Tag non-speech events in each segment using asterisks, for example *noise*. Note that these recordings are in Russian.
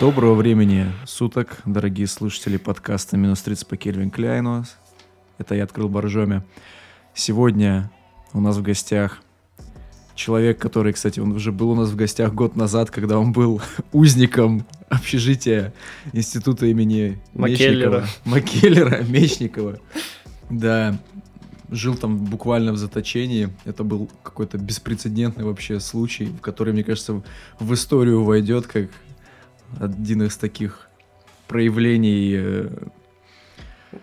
Доброго времени суток, дорогие слушатели подкаста «Минус 30 по Кельвин Кляйну». Это я открыл Боржоми. Сегодня у нас в гостях человек, который, кстати, он уже был у нас в гостях год назад, когда он был *laughs* узником общежития института имени Маккеллера. Мечникова. Маккеллера, Мечникова. Да, жил там буквально в заточении. Это был какой-то беспрецедентный вообще случай, в который, мне кажется, в историю войдет как один из таких проявлений э,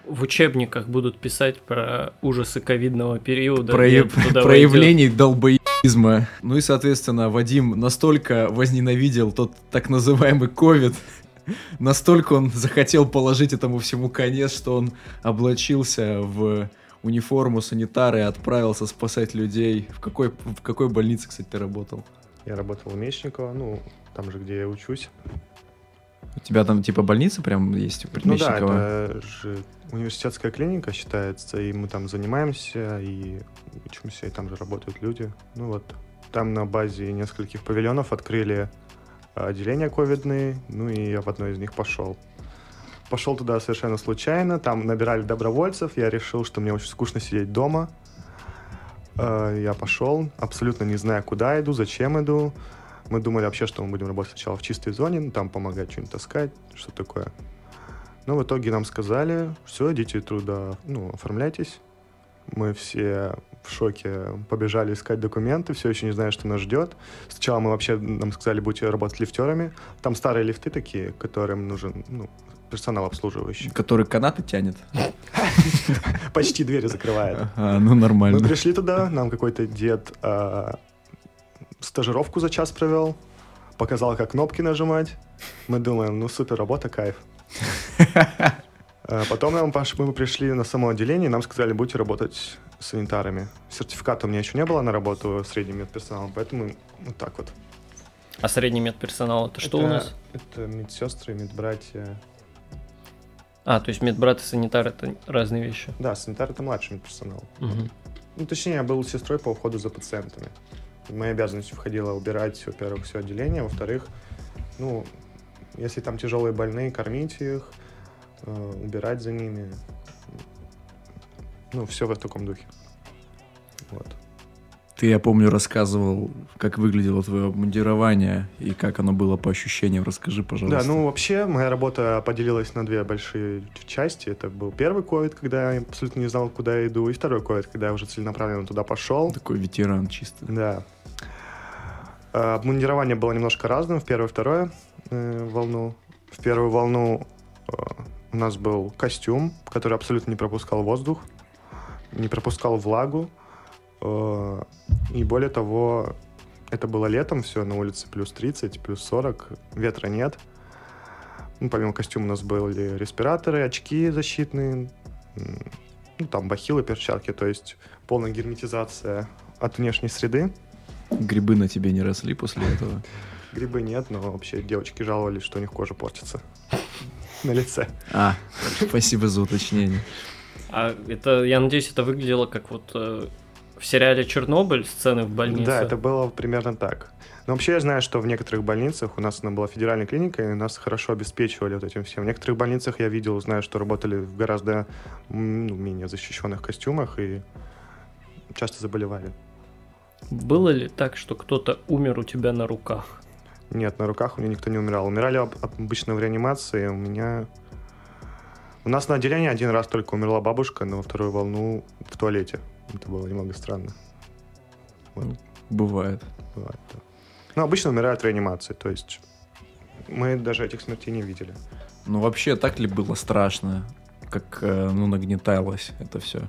В учебниках будут писать про ужасы ковидного периода. Туда проявлений долбоизма. Ну и, соответственно, Вадим настолько возненавидел тот так называемый ковид, настолько он захотел положить этому всему конец, что он облачился в униформу санитара и отправился спасать людей. В какой, в какой больнице, кстати, ты работал? Я работал у Мечникова, ну, там же, где я учусь. У тебя там типа больница прям есть у Ну да, это же университетская клиника считается, и мы там занимаемся, и учимся, и там же работают люди. Ну вот, там на базе нескольких павильонов открыли а, отделения ковидные, ну и я в одно из них пошел. Пошел туда совершенно случайно, там набирали добровольцев, я решил, что мне очень скучно сидеть дома. А, Я пошел, абсолютно не зная, куда иду, зачем иду. Мы думали вообще, что мы будем работать сначала в чистой зоне, ну, там помогать что-нибудь таскать, что такое. Но в итоге нам сказали, все, идите туда, ну, оформляйтесь. Мы все в шоке побежали искать документы, все еще не зная, что нас ждет. Сначала мы вообще, нам сказали, будете работать лифтерами. Там старые лифты такие, которым нужен, ну, персонал обслуживающий. Который канаты тянет? Почти двери закрывает. Ну нормально. Мы пришли туда, нам какой-то дед а, стажировку за час провел, показал, как кнопки нажимать. Мы думаем, ну супер, работа, кайф. А Потом нам мы пришли на само отделение, нам сказали, будете работать с санитарами. Сертификата у меня еще не было на работу средним медперсоналом, поэтому вот так вот. А средний медперсонал это что у нас? Это медсестры, медбратья. А, то есть медбрат и санитар это разные вещи. Да, санитар это младший медперсонал. Мгм. Ну, точнее, я был сестрой по уходу за пациентами. В мои обязанности входило убирать, во-первых, все отделение, во-вторых, ну, если там тяжелые больные, кормить их, э, убирать за ними. Ну, все в таком духе. Вот. Ты, я помню, рассказывал, как выглядело твое обмундирование и как оно было по ощущениям. Расскажи, пожалуйста. Да, ну вообще моя работа поделилась на две большие части. Это был первый ковид, когда я абсолютно не знал, куда я иду, и второй ковид, когда я уже целенаправленно туда пошел. Такой ветеран чисто. Да. А, Обмундирование было немножко разным в первую и вторую э, волну. В первую волну э, у нас был костюм, который абсолютно не пропускал воздух, не пропускал влагу. Э, И более того, это было летом, все на улице плюс 30, плюс 40, ветра нет. Ну, помимо костюма у нас были респираторы, очки защитные, ну, там бахилы, перчатки, то есть полная герметизация от внешней среды. Грибы на тебе не росли после этого. *laughs* Грибы нет, но вообще девочки жаловались, что у них кожа портится *laughs* на лице. А, *laughs* спасибо за уточнение. А это, я надеюсь, это выглядело как вот э, в сериале Чернобыль сцены в больнице. Да, это было примерно так. Но вообще я знаю, что в некоторых больницах, у нас она была федеральная клиника, и нас хорошо обеспечивали вот этим всем. В некоторых больницах я видел, знаю, что работали в гораздо ну, менее защищенных костюмах и часто заболевали. Было ли так, что кто-то умер у тебя на руках? Нет, на руках у меня никто не умирал. Умирали об- обычно в реанимации. У меня... У нас на отделении один раз только умерла бабушка, но во вторую волну в туалете. Это было немного странно. Бывает. Бывает, да. Но обычно умирают в реанимации, то есть мы даже этих смертей не видели. Ну вообще, так ли было страшно, как э, ну, нагнеталось это все?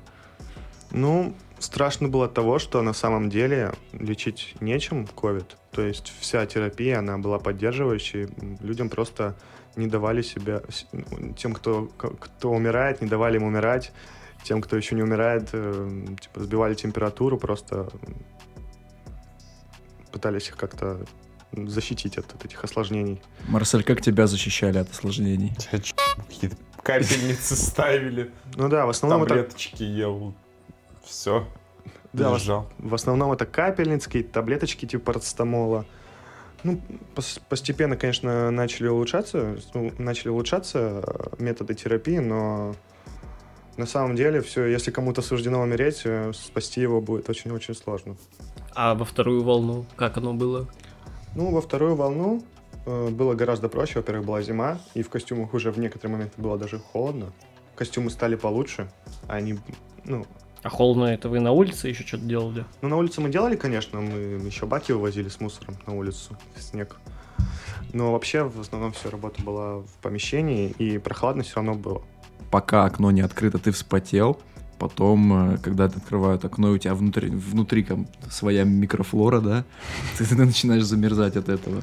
Ну, страшно было от того, что на самом деле лечить нечем COVID. То есть вся терапия, она была поддерживающей. Людям просто не давали себя... ну, Тем, кто, кто умирает, не давали им умирать. Тем, кто еще не умирает, э, типа, сбивали температуру, просто пытались их как-то защитить от, от этих осложнений. Марсель, как тебя защищали от осложнений? Какие-то капельницы ставили, Ну да, в основном это таблеточки ел. Все. Да, лежал. В основном это капельницы, какие-то таблеточки типа парацетамола. Ну, пос- постепенно, конечно, начали улучшаться, ну, начали улучшаться э, методы терапии, но на самом деле все, если кому-то суждено умереть, э, спасти его будет очень-очень сложно. А во вторую волну как оно было? Ну, во вторую волну э, было гораздо проще. Во-первых, была зима, и в костюмах уже в некоторые моменты было даже холодно. Костюмы стали получше, а они, ну, А холодно это вы на улице еще что-то делали? ну, на улице мы делали, конечно, мы еще баки вывозили с мусором на улицу, в снег. Но вообще, в основном, вся работа была в помещении, и прохладно все равно было. Пока окно не открыто, ты вспотел. Потом, э, когда ты открывают окно, и у тебя внутри, внутри там своя микрофлора, да, *laughs* ты, ты начинаешь замерзать от этого,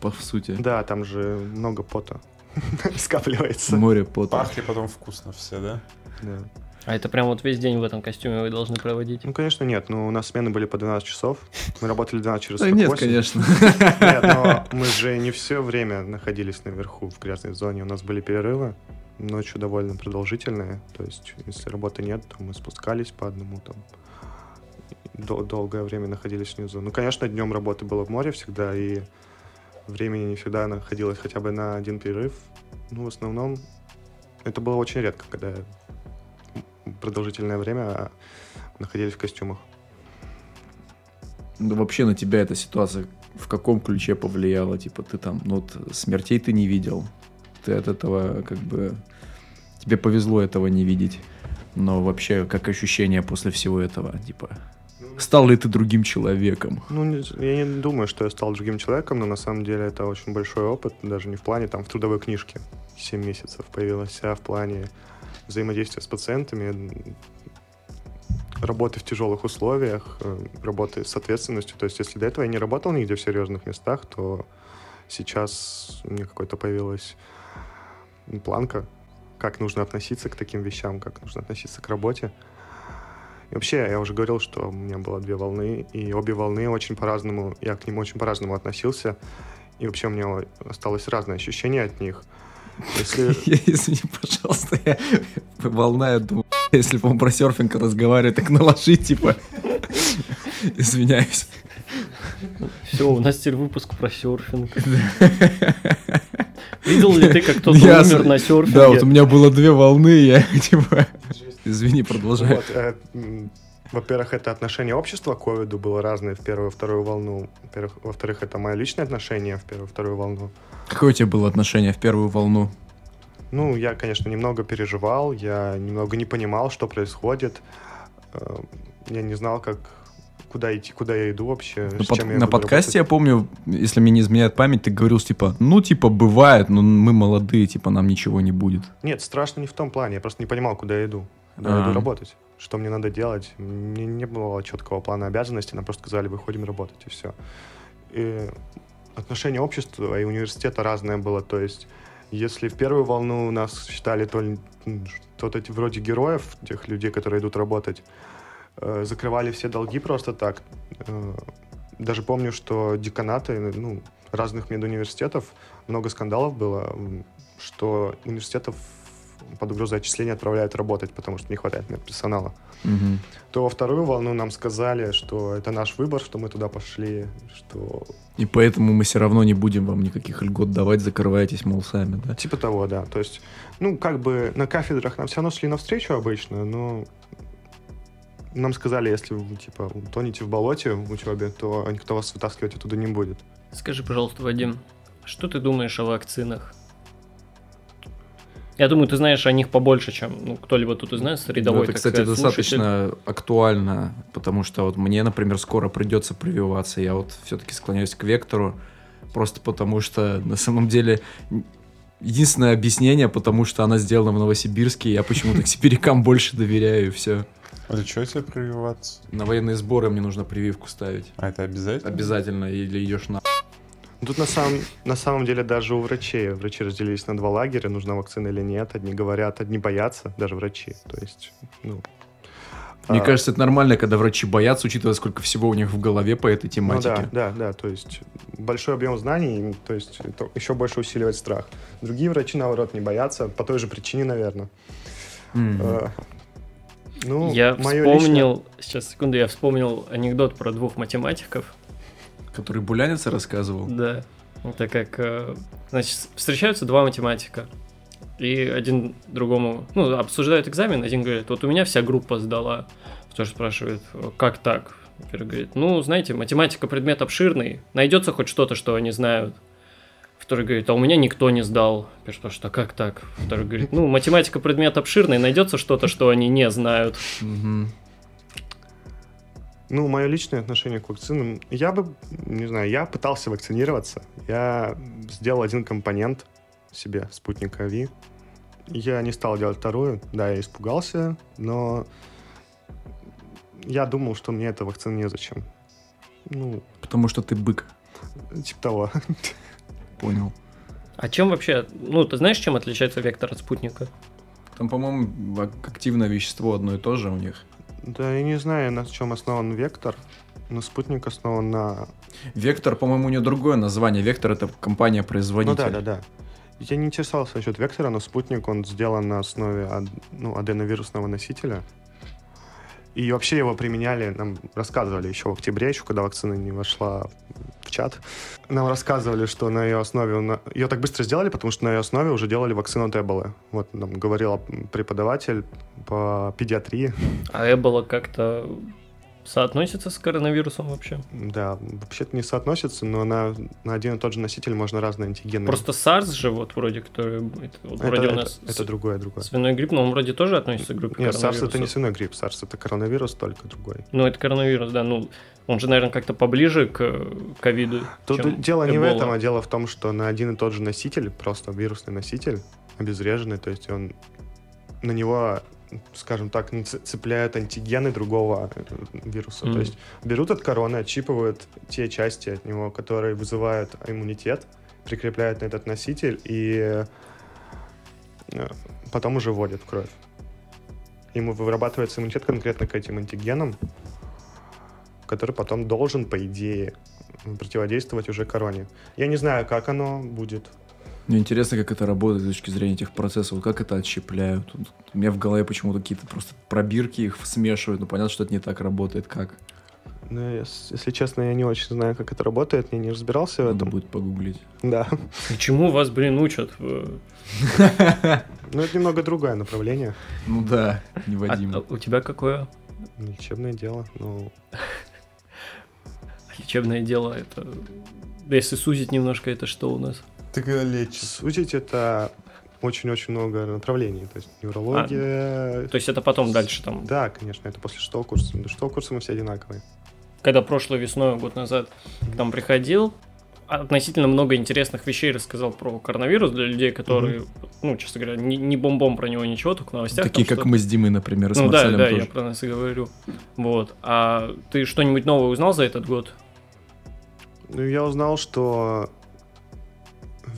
по сути. Да, там же много пота *laughs* скапливается. Море пота. Пахли потом вкусно все, да? Да. А это прям вот весь день в этом костюме вы должны проводить? Ну, конечно, нет. Ну, у нас смены были по 12 часов. Мы работали 12 через *laughs* Да 48. нет, конечно. Нет, но мы же не все время находились наверху в грязной зоне. У нас были перерывы, ночью довольно продолжительные. То есть, если работы нет, то мы спускались по одному там. Дол- долгое время находились внизу. Ну, конечно, днем работы было в море всегда, и времени не всегда находилось хотя бы на один перерыв. Ну, в основном, это было очень редко, когда продолжительное время находились в костюмах. Ну, вообще на тебя эта ситуация в каком ключе повлияла? Типа ты там, ну вот смертей ты не видел. Ты от этого как бы... Тебе повезло этого не видеть. Но вообще, как ощущение после всего этого? Типа, стал ли ты другим человеком? Ну, я не думаю, что я стал другим человеком, но на самом деле это очень большой опыт, даже не в плане там в трудовой книжке 7 месяцев появилась, а в плане взаимодействия с пациентами, работы в тяжелых условиях, э, работы с ответственностью. То есть, если до этого я не работал нигде в серьезных местах, то сейчас меня какой-то появилась планка, как нужно относиться к таким вещам, как нужно относиться к работе. И вообще, я уже говорил, что у меня было две волны, и обе волны очень по-разному, я к ним очень по-разному относился. И вообще у меня осталось разное ощущение от них. Если... *laughs* Извини, пожалуйста, я волна, я думаю, если, по про серфинг разговаривать, так наложить, типа. *laughs* Извиняюсь. Все, у нас теперь выпуск про серфинг. *laughs* Видел ли ты, как кто-то Я умер на серфинге? Да, вот у меня было две волны, я *laughs* типа... Извини, продолжай. Вот, э, во-первых, это отношение общества к ковиду было разное в первую и вторую волну. Во-вторых, это мое личное отношение в первую и вторую волну. Какое у тебя было отношение в первую волну? Ну, я, конечно, немного переживал, я немного не понимал, что происходит. Э, Я не знал, как куда идти, куда я иду вообще. На, под- я на подкасте я работать. помню, если мне не изменяет память, ты говорил, типа, ну, типа, бывает, но мы молодые, типа, нам ничего не будет. Нет, страшно не в том плане, я просто не понимал, куда я иду. Куда я А. иду работать. Что мне надо делать. Мне не было четкого плана обязанностей, нам просто сказали, выходим работать, и все. И отношение общества и университета разное было. То есть, если в первую волну нас считали то ли эти вроде героев, тех людей, которые идут работать, э, закрывали все долги просто так. Э, Даже помню, что деканаты ну, разных медуниверситетов, много скандалов было, что университетов под угрозой отчисления отправляют работать, потому что не хватает медперсонала. Мгм. То во вторую волну нам сказали, что это наш выбор, что мы туда пошли, что И поэтому мы все равно не будем вам никаких льгот давать, закрывайтесь, мол, сами, да? типа того, да. То есть, ну, как бы на кафедрах нам все равно шли навстречу обычно, но нам сказали, если вы, типа, тонете в болоте в учебе, то никто вас вытаскивать оттуда не будет. Скажи, пожалуйста, Вадим, что ты думаешь о вакцинах? Я думаю, ты знаешь о них побольше, чем ну, кто-либо тут из нас, Ну, рядовой, это, так кстати, сказать, слушатель. достаточно актуально, потому что вот мне, например, скоро придется прививаться. Я вот все-таки склоняюсь к вектору, просто потому что на самом деле единственное объяснение, потому что она сделана в Новосибирске, я почему-то к сибирякам больше доверяю, и все. А для чего тебе прививаться? На военные сборы мне нужно прививку ставить. А это обязательно? Обязательно, или идешь на... Тут на самом, на самом деле даже у врачей, врачи разделились на два лагеря, нужна вакцина или нет. Одни говорят, одни боятся, даже врачи. То есть, ну... Мне а, кажется, это нормально, когда врачи боятся, учитывая, сколько всего у них в голове по этой Ну тематике. да, да, да, то есть большой объем знаний, то есть это еще больше усиливает страх. Другие врачи, наоборот, не боятся, по той же причине, наверное. Э, Ну, Я вспомнил, сейчас, секунду, я вспомнил анекдот про двух математиков. Который Буляница рассказывал. Да. Это как, э, значит, встречаются два математика. И один другому, ну, обсуждают экзамен, один говорит, вот у меня вся группа сдала. Второй спрашивает, как так? Первый говорит, ну, знаете, математика предмет обширный, найдется хоть что-то, что они знают. Второй говорит, а у меня никто не сдал. Первый спрашивает, а как так? Второй говорит, ну, математика предмет обширный, найдется что-то, что они не знают. Ну, мое личное отношение к вакцинам, я бы, не знаю, я пытался вакцинироваться. Я сделал один компонент себе, спутника Ви. Я не стал делать вторую, да, я испугался, но я думал, что мне эта вакцина незачем. Ну, Потому что ты бык. типа того. *laughs* Понял. А чем вообще, ну, ты знаешь, чем отличается вектор от спутника? Там, по-моему, ак- активное вещество одно и то же у них. Да, я не знаю, на чем основан вектор, но спутник основан на... Вектор, по-моему, у него другое название. Вектор это Ну компания-производитель. да, да, да. Я не интересовался насчет вектора, но спутник, он сделан на основе ну, аденовирусного носителя. И вообще его применяли, нам рассказывали еще в октябре, еще когда вакцина не вошла в чат. Нам рассказывали, что на ее основе... на- Ее так быстро сделали, потому что на ее основе уже делали вакцину от Эболы. Вот нам говорил преподаватель по педиатрии. А Эбола как-то соотносится с коронавирусом вообще? Да, вообще-то не соотносится, но на, на один и тот же носитель можно разные антигены. Просто SARS же, вот вроде, который... Это, вот это, вроде у это- нас это другое, другое. свиной грипп, но он вроде тоже относится к группе Нет, SARS это не свиной грипп, SARS это коронавирус, только другой. Ну, это коронавирус, да, ну, он же, наверное, как-то поближе к ковиду, Тут чем дело не в Эбола. этом, а дело в том, что на один и тот же носитель, просто вирусный носитель, обезвреженный, то есть он на него, скажем так, не цепляют антигены другого э, вируса. Мгм. То есть берут от короны, отщипывают те части от него, которые вызывают иммунитет, прикрепляют на этот носитель и э, потом уже вводят в кровь. Ему вырабатывается иммунитет конкретно к этим антигенам, который потом должен, по идее, противодействовать уже короне. Я не знаю, как оно будет. Мне интересно, как это работает с точки зрения этих процессов, вот как это отщепляют. У меня в голове почему-то какие-то просто пробирки их смешивают, но понятно, что это не так работает, как. Ну, ес- если честно, я не очень знаю, как это работает, я не разбирался в Надо этом. будет погуглить. Да. И чему вас, блин, учат? в- *laughs* Но это немного другое направление. Ну да, не А- Вадим. а у тебя какое Лечебное дело. Ну, *laughs* лечебное дело? Это, если сузить немножко, это что у нас? Ты когда лечишь? сузить это очень-очень много направлений. То есть неврология... То есть это потом дальше там, Да, конечно, это после шестого курса. До шестого курса мы все одинаковые. когда прошлой весной, год назад, к нам приходил, относительно много интересных вещей рассказал про коронавирус для людей, которые, ну, честно говоря, не, не бомбом про него ничего, только в новостях. Такие, там как что-то. мы с Димой, например, с Ну да, да, тоже. я про нас и говорю. Вот. А ты что-нибудь новое узнал за этот год? Ну, я узнал, что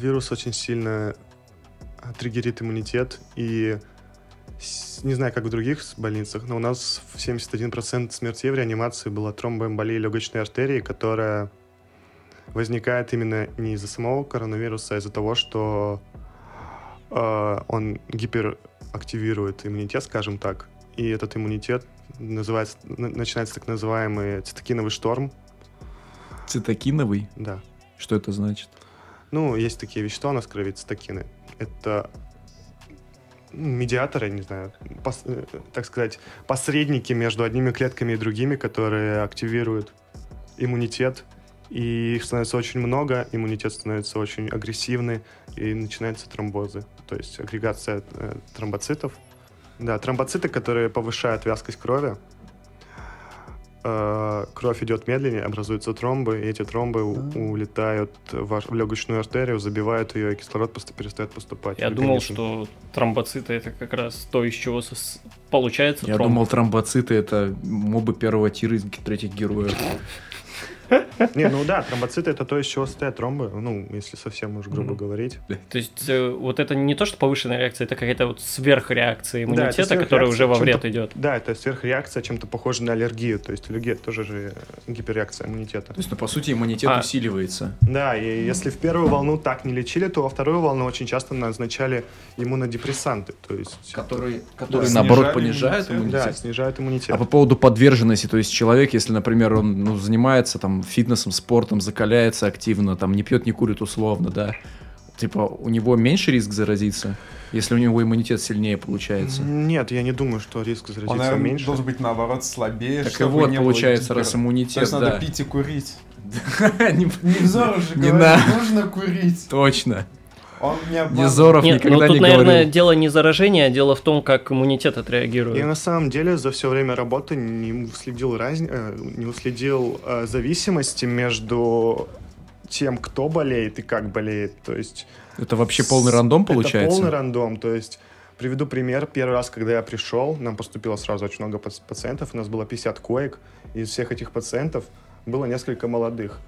вирус очень сильно а, триггерит иммунитет, и не знаю, как в других больницах, но у нас в 71% смертей в реанимации была тромбоэмболия легочной артерии, которая возникает именно не из-за самого коронавируса, а из-за того, что э, он гиперактивирует иммунитет, скажем так, и этот иммунитет называется, начинается так называемый цитокиновый шторм, Цитокиновый? да. Что это значит? Ну, есть такие вещества у нас в крови, цитокины. Это ну, медиаторы, не знаю, пос- э, так сказать, посредники между одними клетками и другими, которые активируют иммунитет. И их становится очень много, иммунитет становится очень агрессивный, и начинаются тромбозы, то есть агрегация э, тромбоцитов. Да, тромбоциты, которые повышают вязкость крови. Э, кровь идет медленнее, образуются тромбы, и эти тромбы у- улетают в, в легочную артерию, забивают ее, и кислород просто перестает поступать. Я думал, что тромбоциты это как раз то, из чего сос- получается Я тромб. думал, тромбоциты это мобы первого тира из третьих героев. *laughs* Не, ну да, тромбоциты это то, из чего состоят тромбы, ну, если совсем уж грубо говорить. То есть э, вот это не то, что повышенная реакция, это какая-то вот сверхреакция иммунитета, которая уже во вред идет. Да, это сверхреакция, чем-то похоже на аллергию, то есть аллергия тоже же гиперреакция иммунитета. То есть, ну, по сути, иммунитет А. усиливается. Да, и если в первую волну так не лечили, то во вторую волну очень часто назначали иммунодепрессанты, то есть... Которые, которые, наоборот, понижают иммунитет. Да, снижают иммунитет. А по поводу подверженности, то есть человек, если, например, он ну, занимается там там фитнесом, спортом, закаляется активно, там не пьет, не курит условно, да, типа у него меньше риск заразиться, если у него иммунитет сильнее получается. Нет, я не думаю, что риск заразиться Он, наверное, меньше. должен быть наоборот слабее, Так и чтобы вот, получается, раз То иммунитет, есть надо да. пить и курить. *laughs* Не- Невзоров же Не говорит, надо. нужно курить. Точно. Он не обманывает. Незоров Нет, ну никогда тут, не наверное, говорил. дело не заражение, а дело в том, как иммунитет отреагирует. Я на самом деле за все время работы не уследил, разни... э, не уследил э, зависимости между тем, кто болеет и как болеет. То есть Это вообще полный рандом Это получается? полный рандом. То есть приведу пример. Первый раз, когда я пришел, нам поступило сразу очень много пац- пациентов. У нас было 50 коек. Из всех этих пациентов было несколько молодых.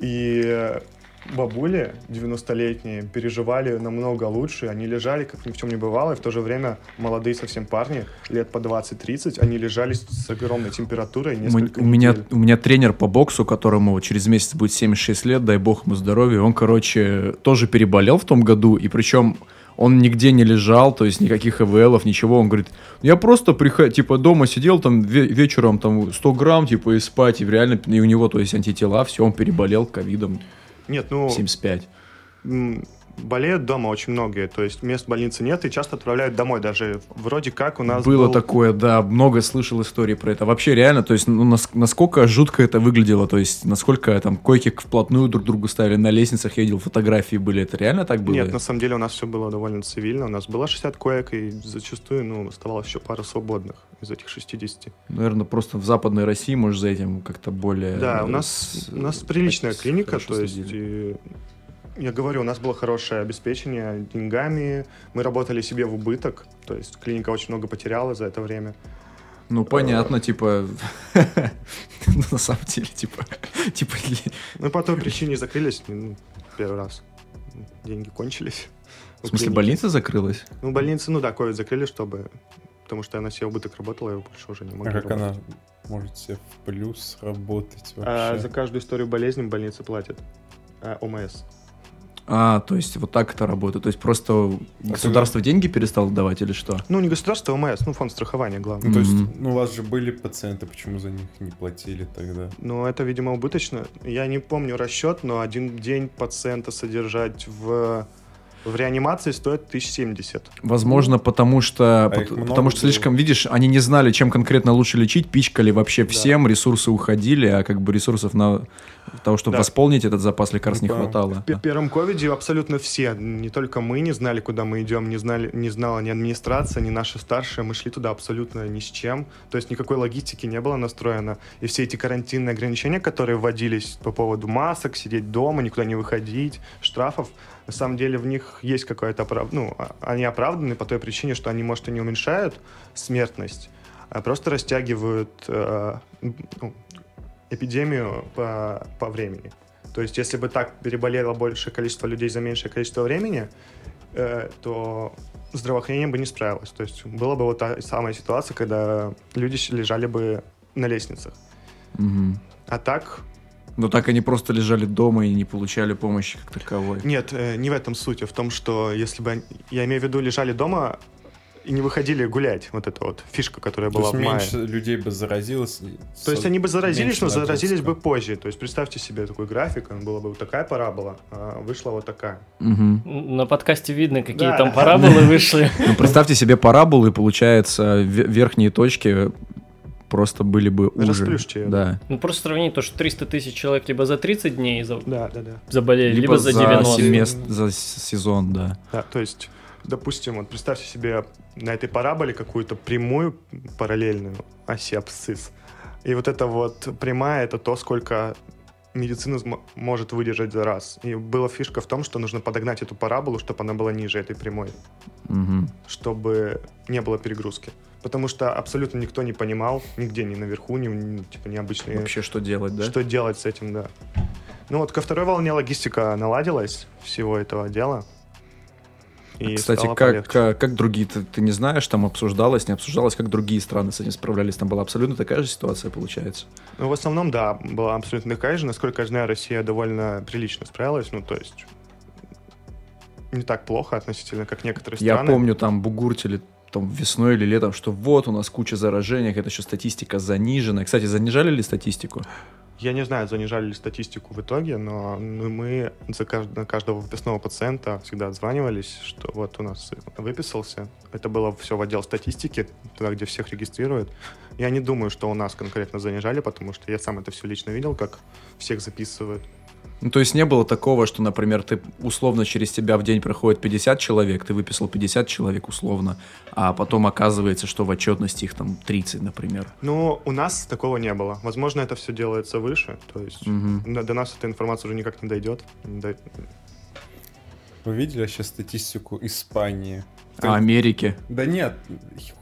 И бабули 90-летние переживали намного лучше. Они лежали, как ни в чем не бывало. И в то же время молодые совсем парни, лет по 20-30, они лежали с- огромной температурой Мы- несколько у, меня, у меня тренер по боксу, которому через месяц будет 76 лет, дай бог ему здоровья, он, короче, тоже переболел в том году, и причем он нигде не лежал, то есть никаких ИВЛов, ничего. Он говорит, я просто приход... типа дома сидел там ве- вечером там 100 грамм, типа, и спать, и реально, и у него, то есть антитела, все, он переболел ковидом Нет, ну, 75. Болеют дома очень многие. То есть мест в больнице нет и часто отправляют домой. Даже вроде как у нас Было был- такое, да, много слышал историй про это. Вообще реально, то есть, ну, нас- насколько жутко это выглядело, то есть, насколько там койки вплотную друг к другу ставили, на лестницах я видел, фотографии были, это реально так было? Нет, на самом деле у нас все было довольно цивильно. У нас было 60 коек, и зачастую, ну, оставалось еще пара свободных из этих 60. Наверное, просто в Западной России, может, за этим как-то более... Да, э, у нас, с- у нас приличная клиника, то есть, я говорю, у нас было хорошее обеспечение деньгами, мы работали себе в убыток, то есть клиника очень много потеряла за это время. Ну, понятно, типа... *laughs* ну, На самом деле, типа... *laughs* Типа... Ну, по той причине закрылись ну, первый раз. Деньги кончились. В смысле, клиники. больница закрылась? Ну, больницы, ну да, ковид закрыли, чтобы... Потому что я на себе убыток работала, я больше уже не могу А как она может себе в плюс работать А, вообще? за каждую историю болезни больница платит. А, ОМС. А, то есть вот так это работает. То есть просто государство деньги перестало давать или что? Ну, не государство, а ОМС, ну, фонд страхования, главное. Ну, то есть, ну, у вас же были пациенты, почему за них не платили тогда? Ну, это, видимо, убыточно. Я не помню расчет, но один день пациента содержать в, в реанимации стоит 1070. Возможно, потому что, А много потому что было? слишком, видишь, они не знали, чем конкретно лучше лечить, пичкали вообще Да. всем, ресурсы уходили, а как бы ресурсов на того, чтобы Да. восполнить этот запас лекарств, не хватало. В пе- первом ковиде абсолютно все, не только мы не знали, куда мы идем, не, знали, не знала ни администрация, ни наши старшие, мы шли туда абсолютно ни с чем, то есть никакой логистики не было настроено, и все эти карантинные ограничения, которые вводились по поводу масок, сидеть дома, никуда не выходить, штрафов, на самом деле в них есть какое-то оправ... ну, а- они оправданы по той причине, что они, может, и не уменьшают смертность, а просто растягивают э, ну, эпидемию по, по времени. То есть, если бы так переболело большее количество людей за меньшее количество времени, э, то здравоохранение бы не справилось. То есть, была бы вот та самая ситуация, когда люди лежали бы на лестницах. Мгм. А так, Но так они просто лежали дома и не получали помощи как таковой. нет, э, не в этом суть, а в том, что если бы, они- я имею в виду, лежали дома и не выходили гулять, вот эта вот фишка, которая То была есть в мае. меньше людей бы заразилось. То есть они бы заразились, но заразились бы позже. То есть представьте себе такой график, он была бы вот такая парабола, а вышла вот такая. Мгм. На подкасте видно, какие Да. там параболы вышли. *laughs* Ну, представьте себе параболы, получается, ве- верхние точки просто были бы уже. Да. Ну, просто сравнить то, что 300 тысяч человек либо за 30 дней за- Да, да, да. заболели, либо, за 90. семестр, за сезон, да. Да, то есть, допустим, вот представьте себе на этой параболе какую-то прямую параллельную оси абсцисс. И вот эта вот прямая, это то, сколько медицина может выдержать за раз. И была фишка в том, что нужно подогнать эту параболу, чтобы она была ниже этой прямой, Мгм. чтобы не было перегрузки. Потому что абсолютно никто не понимал, нигде, ни наверху, ни, ни, типа, необычные Вообще, что делать, да? что делать с этим, да. Ну вот ко второй волне логистика наладилась всего этого дела. И Кстати, как, полегче. как, как другие, ты, ты не знаешь, там обсуждалось, не обсуждалось, как другие страны с этим справлялись? Там была абсолютно такая же ситуация, получается. Ну, в основном, да, была абсолютно такая же. Насколько я знаю, Россия довольно прилично справилась. Ну, то есть, не так плохо относительно, как некоторые Я страны. помню, там бугуртили там весной или летом, что вот у нас куча заражений, какая-то еще статистика занижена. Кстати, занижали ли статистику? Я не знаю, занижали ли статистику в итоге, но мы за кажд- на каждого выписного пациента всегда отзванивались, что вот у нас выписался. Это было все в отдел статистики, туда, где всех регистрируют. Я не думаю, что у нас конкретно занижали, потому что я сам это все лично видел, как всех записывают. Ну, то есть не было такого, что, например, ты условно через тебя в день проходит 50 человек, ты выписал 50 человек условно, а потом оказывается, что в отчетности их там 30, например. Ну, у нас такого не было. Возможно, это все делается выше, то есть Мгм. до, до нас эта информация уже никак не дойдет. Дой- Вы видели сейчас статистику Испании? А Америки? Да нет,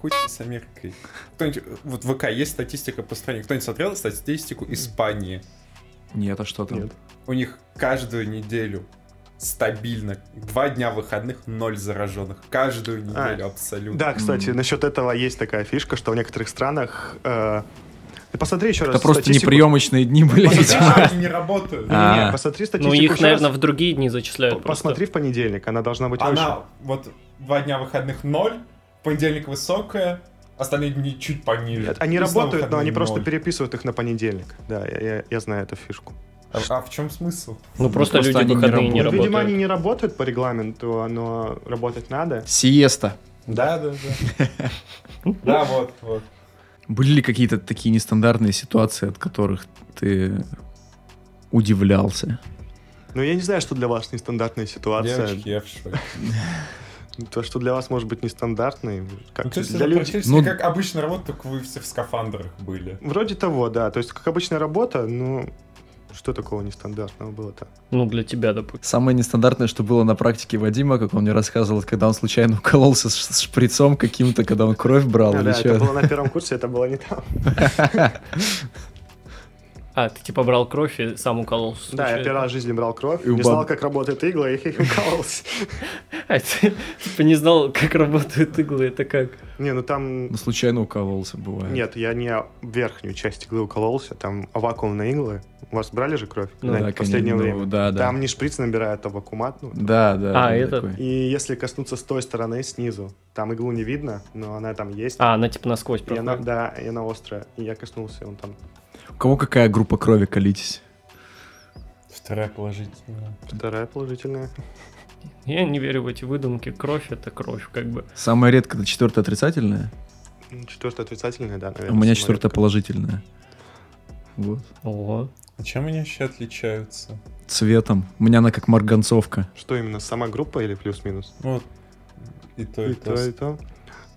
хоть с Америкой. Кто-нибудь, вот в ВК есть статистика по стране. Кто-нибудь смотрел статистику Испании? Нет, а что там? Нет. У них каждую неделю стабильно. Два дня выходных, ноль зараженных. Каждую неделю абсолютно. Да, кстати, М. насчет этого есть такая фишка, что в некоторых странах... э, ты посмотри еще раз Это просто статистику. неприемочные дни были. Да, они не работают. А. Не-не-не, посмотри Ну, статистику их, еще наверное, в другие дни зачисляют просто. Посмотри в понедельник, она должна быть выше. Она вот два дня выходных ноль, в понедельник высокая, остальные дни чуть пониже. Нет, Они работают, но они просто переписывают их на понедельник. Да, я, я- я знаю эту фишку. А, а в чем смысл? Ну, просто просто люди они не выходные не работают. работают. Видимо, они не работают по регламенту, но работать надо. Сиеста. Да, да, да. Да, вот, вот. Были ли какие-то такие нестандартные ситуации, от которых ты удивлялся? Но я не знаю, что для вас нестандартная ситуация. Девочки, я в шоке. То, что для вас может быть нестандартной, как Ну, то есть для это людей- практически Ну- как обычная работа, только вы все в скафандрах были. Вроде того, да. То есть, как обычная работа, ну, что такого нестандартного было-то? Ну, для тебя, допустим. Самое нестандартное, что было на практике Вадима, как он мне рассказывал, когда он случайно укололся с шприцом каким-то, когда он кровь брал или да, чё. это было на первом курсе, это было не там. *laughs* А, ты типа брал кровь и сам укололся. Да, я случайно? первый раз в жизни брал кровь, И не баб- знал, как работает игла, *laughs* и укололся. А, ты типа не знал, как работают иглы, это как? Не, ну там... Ну, случайно укололся, бывает. Нет, я не в верхнюю часть иглы укололся, там вакуумные иглы. У вас брали же кровь Ну на да, последнее конечно, время? ну, да, да. Там не шприц набирают, а вакуумат. ну, Да, да. А, это- такой. И если коснуться с той стороны, снизу, там иглу не видно, но она там есть. А, она типа насквозь и она, проходит. да, и она острая. И я коснулся, и он там кого какая группа крови колитесь? Вторая положительная. вторая положительная. Я не верю в эти выдумки. Кровь это кровь, как бы. Самая редкая, это четвертая отрицательная, Четвертая отрицательная, да, наверное. у меня четвертая положительная. Вот. Ого. А чем они вообще отличаются? Цветом. У меня она как марганцовка. Что именно, сама группа или плюс-минус? Ну, вот и то, и, И то. то, и то.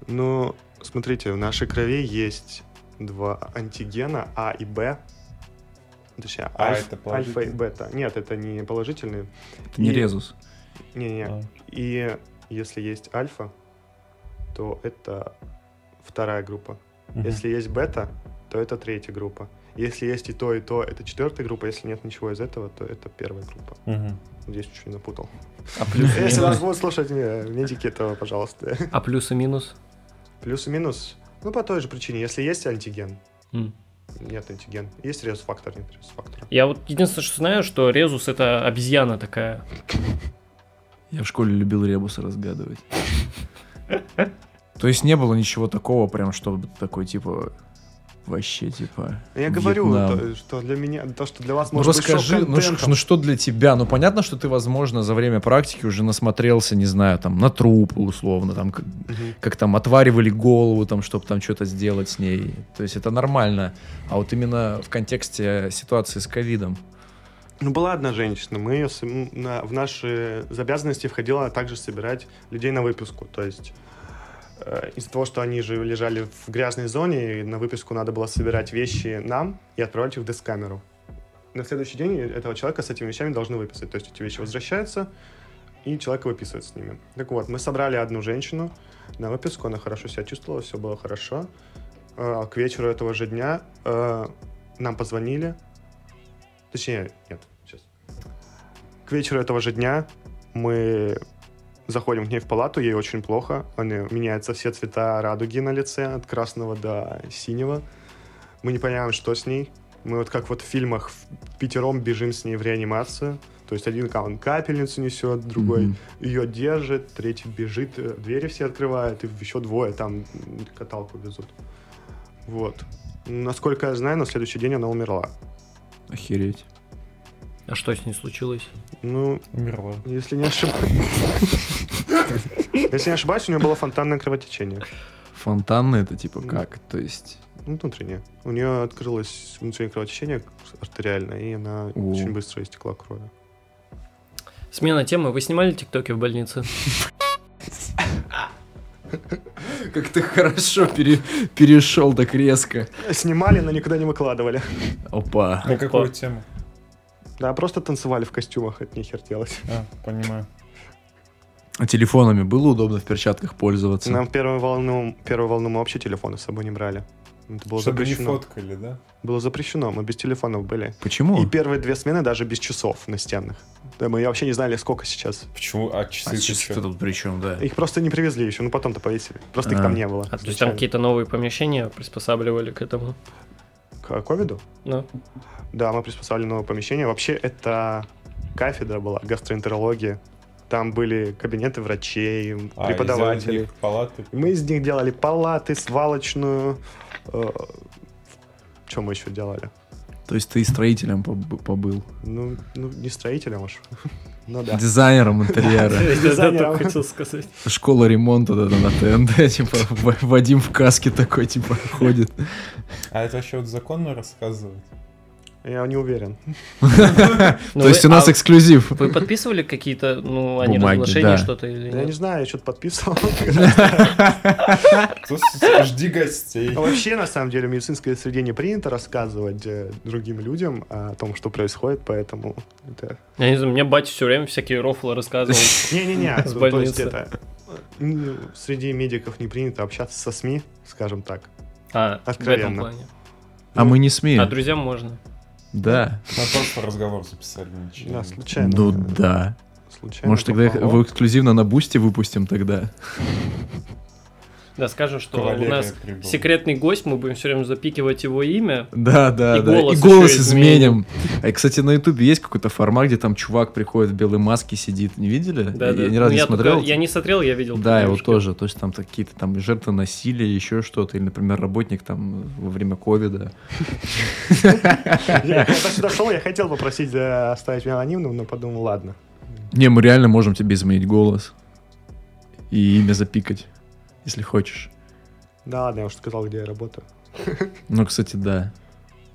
Ну, смотрите, в нашей крови есть два антигена А и Б. Точнее, А, альф- это альфа и бета. Нет, это не положительные. Это не И- резус. Не-не. А. И если есть альфа, то это вторая группа. Мгм. Если есть бета, то это третья группа. Если есть и то, и то, это четвертая группа. Если нет ничего из этого, то это первая группа. Мгм. Здесь чуть не напутал. А плюс и Если минус? будут слушать э, медики, то, пожалуйста. А плюс и минус? Плюс и минус. Ну, по той же причине. Если есть антиген, М. нет антиген. Есть резус-фактор, нет резус-фактора. Я вот единственное, что знаю, что резус это обезьяна такая. *laughs* Я в школе любил ребусы разгадывать. *laughs* То есть не было ничего такого, прям, чтобы такой, типа, вообще, типа, Я говорю, Вьетнам. то, что для меня, то, что для вас Ну может расскажи, быть ну, ш- ну что для тебя? Ну понятно, что ты, возможно, за время практики уже насмотрелся, не знаю, там, на трупы условно, там, как, Мгм. как там отваривали голову, там, чтобы там что-то сделать с ней. То есть это нормально. А вот именно в контексте ситуации с ковидом. Ну, была одна женщина, мы ее в наши обязанности входило также собирать людей на выписку. То есть э, из-за того, что они же лежали в грязной зоне, и на выписку надо было собирать вещи нам и отправлять их в дескамеру. На следующий день этого человека с этими вещами должны выписать. То есть эти вещи возвращаются, и человека выписывают с ними. Так вот, мы собрали одну женщину на выписку, она хорошо себя чувствовала, все было хорошо. Э, К вечеру этого же дня э, нам позвонили. Точнее, нет, сейчас. К вечеру этого же дня мы заходим к ней в палату, ей очень плохо. Они, меняются все цвета радуги на лице, от красного до синего. Мы не понимаем, что с ней. Мы вот как вот в фильмах в пятером бежим с ней в реанимацию. То есть один он капельницу несет, другой Мгм. ее держит, третий бежит, э, двери все открывает, и еще двое там каталку везут. Вот. Насколько я знаю, на следующий день она умерла. Охереть. А что с ней случилось? Ну, Умерла. если не ошибаюсь... Если не ошибаюсь, у нее было фонтанное кровотечение. Фонтанное это типа как? То есть... Ну, внутреннее. У нее открылось внутреннее кровотечение артериальное, и она очень быстро истекла кровью. Смена темы. Вы снимали тиктоки в больнице? Как ты хорошо пере- перешел так резко. Снимали, но никуда не выкладывали. Опа. На какую тему? Да, просто танцевали в костюмах, это нехер делать. А, понимаю. А телефонами было удобно в перчатках пользоваться? Нам первую волну, первую волну мы вообще телефоны с собой не брали. Это было Чтобы не запрещено. фоткали, да? Было запрещено, мы без телефонов были. Почему? И первые две смены даже без часов настенных. Да, мы вообще не знали, сколько сейчас. Почему? А часы А чё? что тут при чем, да? Их просто не привезли еще, ну потом-то повесили. Просто их А. там не было. А то есть там какие-то новые помещения приспосабливали к этому? К ковиду? Ну, Да, мы приспособили новое помещение. Вообще, это кафедра была, гастроэнтерология. Там были кабинеты врачей, А, преподавателей. из них палаты. Мы из них делали палаты, свалочную. Что мы еще делали? То есть ты строителем поб- побыл? Ну, ну не строителем уж. *laughs* Ну да. Дизайнером интерьера. я Дизайнером. так хотел сказать. Школа ремонта да, на ТНТ, *laughs* типа, Вадим в каске такой, типа, ходит. А это вообще вот законно рассказывать? Я не уверен. *laughs* Ну, То есть у нас а эксклюзив. Вы подписывали какие-то, ну, они разглашения, что-то или Я не знаю, я что-то подписывал. *laughs* Жди гостей. А *laughs* Вообще, на самом деле, в медицинской среде не принято рассказывать э, другим людям о том, что происходит, поэтому это... Я не знаю, мне батя все время всякие рофлы рассказывал. Не-не-не, то есть это... м, Среди медиков не принято общаться со СМИ, скажем так. А, в этом Откровенно. плане. А мы не А смеем. друзьям можно. Да. Мы просто разговор записали. ничего. Да, случайно. Ну да. Случайно Может тогда попало. его эксклюзивно на бусте выпустим тогда? *laughs* Да, скажем, что у Кавалерия нас прибыла. секретный гость, мы будем все время запикивать его имя. Да, да, И да. голос и голос еще изменим. А, кстати, на Ютубе есть какой-то формат, где там чувак приходит в белой маске, сидит. Не видели? Да, да. Я ни разу Ну, не я смотрел. только- я не смотрел, я видел. Да, его тоже. То есть там какие-то там жертвы насилия, еще что-то. Или, например, работник там во время ковида. Я сюда шел, я хотел попросить э, оставить меня анонимным, но подумал, ладно. Не, мы реально можем тебе изменить голос. И имя запикать, если хочешь. Да ладно, я уже сказал, где я работаю. Ну, кстати, да.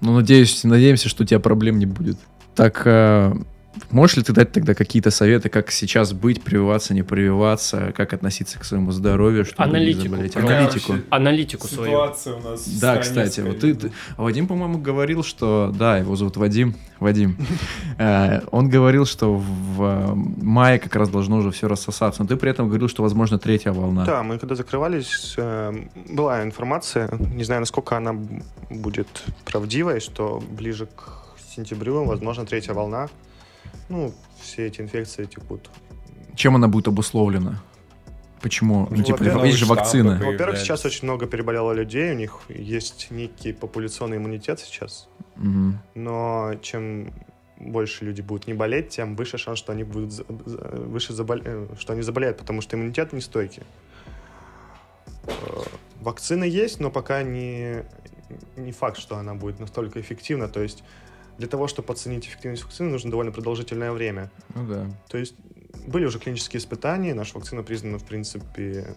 Ну, надеюсь, надеемся, что у тебя проблем не будет. Так, э, можешь ли ты дать тогда какие-то советы, как сейчас быть, прививаться, не прививаться, как относиться к своему здоровью, чтобы Аналитику. не заболеть? Аналитику. Аналитику свою. Ситуация у нас Да, кстати, вот ты, ты- Вадим, по-моему, говорил, что, да, его зовут Вадим, Вадим, Э, он говорил, что в э, мае как раз должно уже все рассосаться, но ты при этом говорил, что, возможно, третья волна. Да, мы когда закрывались, э, была информация, не знаю, насколько она будет правдивой, что ближе к сентябрю, возможно, третья волна. Ну, все эти инфекции текут. Чем она будет обусловлена? Почему? Ну, Ну, типа, во-первых, есть же появляются. Во-первых, сейчас очень много переболело людей, у них есть некий популяционный иммунитет сейчас, Мгм. но чем больше люди будут не болеть, тем выше шанс, что они будут за- за- выше забол- э, что они заболеют, потому что иммунитет нестойкий. Э, Вакцина есть, но пока не, не факт, что она будет настолько эффективна. То есть для того, чтобы оценить эффективность вакцины, нужно довольно продолжительное время. Ну да. То есть были уже клинические испытания, наша вакцина признана, в принципе,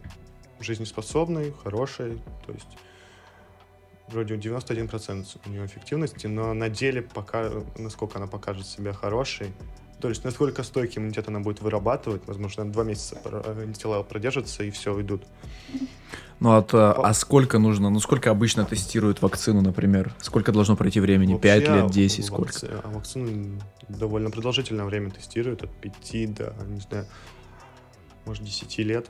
жизнеспособной, хорошей. То есть вроде 91% у нее эффективности, но на деле пока, насколько она покажет себя хорошей, то есть насколько стойкий иммунитет она будет вырабатывать, возможно, два месяца про- антитела продержатся и все, уйдут. Ну, а, то- а сколько нужно, ну, сколько обычно тестируют вакцину, например? Сколько должно пройти времени? Вообще, лет, 10, сколько? вакци- а вакцину довольно продолжительное время тестируют, от 5 до, не знаю, может, 10 лет.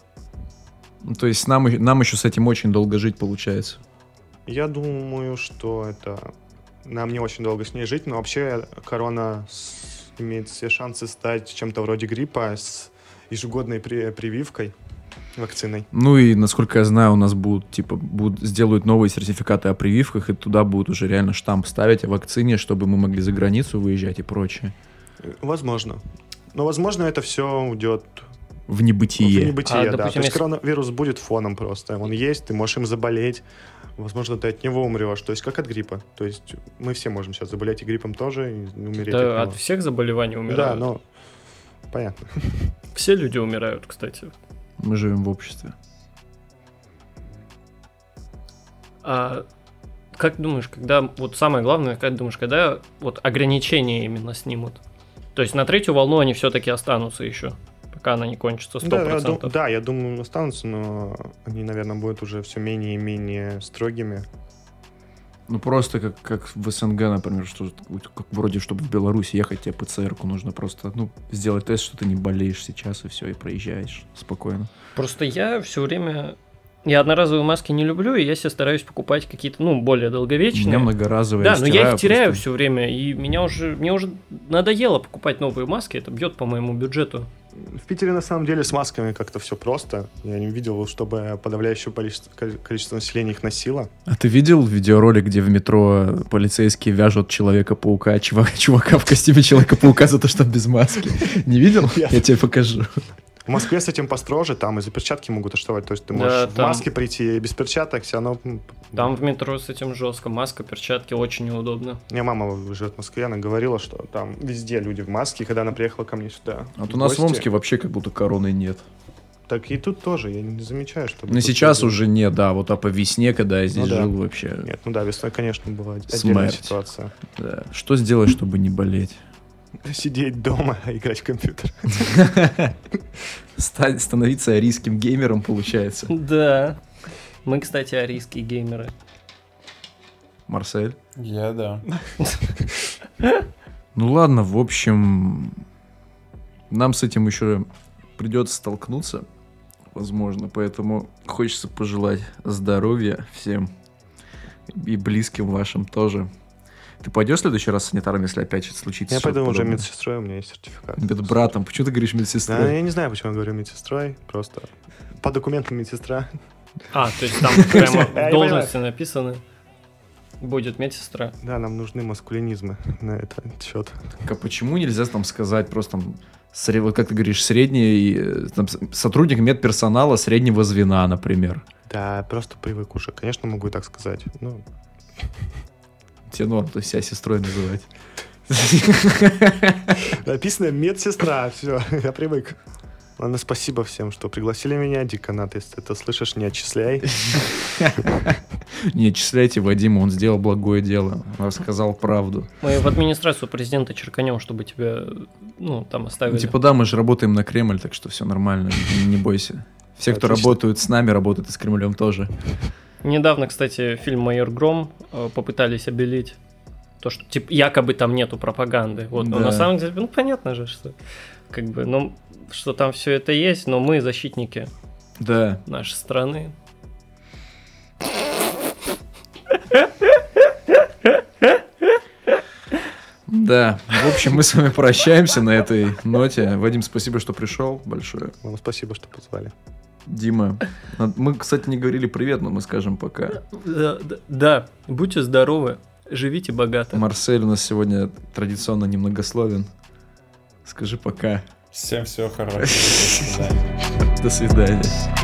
Ну, то есть нам, нам еще с этим очень долго жить получается. Я думаю, что это нам не очень долго с ней жить, но вообще корона с- имеет все шансы стать чем-то вроде гриппа с ежегодной при- прививкой вакциной. Ну и, насколько я знаю, у нас будут, типа, будут, сделают новые сертификаты о прививках, и туда будут уже реально штамп ставить о вакцине, чтобы мы могли за границу выезжать и прочее. Возможно. Но, возможно, это все уйдет В небытие. В небытие, А, да. допустим, То есть если- коронавирус будет фоном просто. Он есть, ты можешь им заболеть. Возможно, ты от него умрешь. То есть как от гриппа. То есть мы все можем сейчас заболеть и гриппом тоже, и умереть Да, от от него. всех заболеваний Да, умирают. но понятно. *laughs* Все люди умирают, кстати. Мы живем в обществе. А как думаешь, когда вот самое главное, как думаешь, когда вот ограничения именно снимут? То есть на третью волну они все-таки останутся еще, пока она не кончится 100%. Да, я, дум- да, я думаю, останутся, но они, наверное, будут уже все менее и менее строгими. Ну просто как, как в СНГ, например, что как вроде, чтобы в Беларусь ехать, тебе ПЦР-ку нужно просто, ну, сделать тест, что ты не болеешь сейчас, и все, и проезжаешь спокойно. Просто я все время... Я одноразовые маски не люблю, и я себе стараюсь покупать какие-то, ну, более У долговечные. меня многоразовые. Да, но я их теряю просто. все время, и меня уже, мне уже надоело покупать новые маски, это бьет по моему бюджету. В Питере, на самом деле, с масками как-то все просто. Я не видел, чтобы подавляющее количество, количество населения их носило. А ты видел видеоролик, где в метро полицейские вяжут Человека-паука, чувак, *laughs* чувака в костюме Человека-паука за то, что без маски? Не видел? Я тебе покажу. В Москве с этим построже, там и за перчатки могут оштовать. То есть ты Да, можешь в там- маске прийти и без перчаток, все равно... Там в метро с этим жестко, маска, перчатки очень неудобно. У меня мама живет в Москве, она говорила, что там везде люди в маске, когда она приехала ко мне сюда. А вот в у нас в Омске вообще как будто короны нет. Так и тут тоже, я не замечаю, что... Ну сейчас уже нет, да, вот а по весне, когда я здесь Ну да. жил вообще. Нет, ну да, весной, конечно, бывает отдельная Смерть. ситуация. Да. Что сделать, чтобы не болеть? Сидеть дома, *laughs* играть в компьютер. *laughs* Стать, становиться арийским геймером, получается. Да. Мы, кстати, арийские геймеры. Марсель? Я да. *laughs* Ну ладно, в общем, нам с этим еще придется столкнуться, возможно, поэтому хочется пожелать здоровья всем и близким вашим тоже. Ты пойдешь в следующий раз санитаром, если опять что-то случится? Я пойду уже медсестрой, у меня есть сертификат. Медбратом. Почему ты говоришь Да, медсестрой? я не знаю, почему я говорю медсестрой, просто по документам медсестра. А, то есть там *laughs* прямо должности написано. Будет медсестра. Да, нам нужны маскулинизмы на этот счет. Так а почему нельзя там сказать просто там, сре- вот как ты говоришь, средний, э, там, сотрудник медперсонала среднего звена, например. Да, просто привык уже. Конечно, могу и так сказать. Ну, Тебе норм, то есть себя сестрой называть. написано медсестра, все, *laughs* я привык. Ладно, спасибо всем, что пригласили меня. Деканат, если ты это слышишь, не отчисляй. Не отчисляйте Вадима, он сделал благое дело. Он рассказал правду. Мы в администрацию президента черканем, чтобы тебя, ну, там Ну, оставили. типа, да, мы же работаем на Кремль, так что все нормально, не, бойся. Все, кто работают с нами, работают и с Кремлем тоже. Недавно, кстати, фильм «Майор Гром» э, попытались обелить. То, что, типа, якобы там нету пропаганды. Вот, но Да. на самом деле, ну, понятно же, что, как бы, ну, что там все это есть, но мы защитники Да. нашей страны. Да. В общем, мы с вами прощаемся на этой ноте. Вадим, спасибо, что пришел. Большое. Вам спасибо, что позвали. Дима. Мы, кстати, не говорили привет, но мы скажем пока. Да, да, да, будьте здоровы, живите богато. Марсель у нас сегодня традиционно немногословен. Скажи пока. Всем всего хорошего. *laughs* До свидания. До свидания.